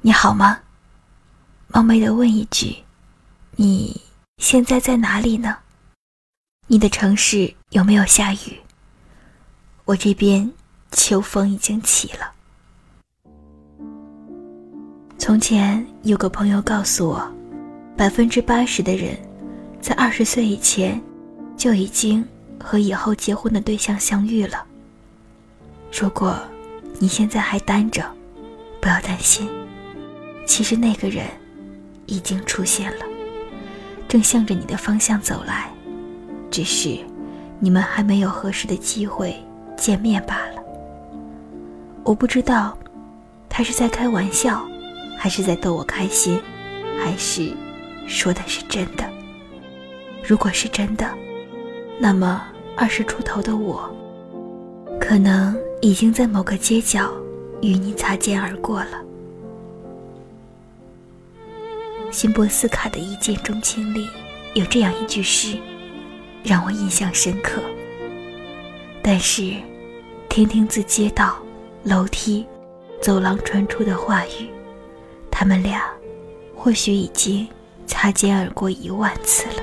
你好吗？冒昧的问一句，你现在在哪里呢？你的城市有没有下雨？我这边秋风已经起了。从前有个朋友告诉我，百分之八十的人，在二十岁以前，就已经和以后结婚的对象相遇了。如果你现在还单着，不要担心，其实那个人已经出现了，正向着你的方向走来，只是你们还没有合适的机会见面罢了。我不知道，他是在开玩笑，还是在逗我开心，还是说的是真的。如果是真的，那么二十出头的我，可能已经在某个街角。与你擦肩而过了。辛波斯卡的一见钟情里有这样一句诗，让我印象深刻。但是，听听自街道、楼梯、走廊传出的话语，他们俩或许已经擦肩而过一万次了。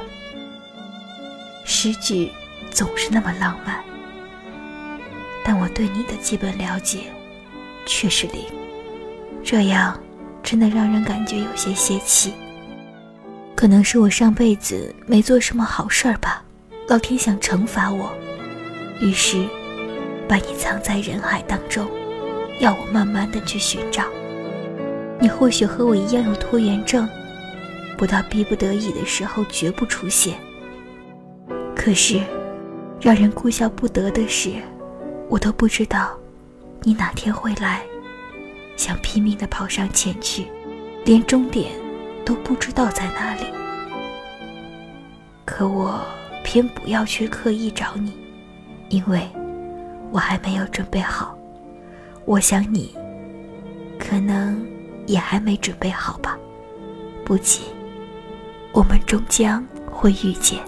诗句总是那么浪漫，但我对你的基本了解。却是零，这样真的让人感觉有些泄气。可能是我上辈子没做什么好事儿吧，老天想惩罚我，于是把你藏在人海当中，要我慢慢的去寻找。你或许和我一样有拖延症，不到逼不得已的时候绝不出现。可是，让人哭笑不得的是，我都不知道。你哪天会来？想拼命的跑上前去，连终点都不知道在哪里。可我偏不要去刻意找你，因为我还没有准备好。我想你，可能也还没准备好吧。不急，我们终将会遇见。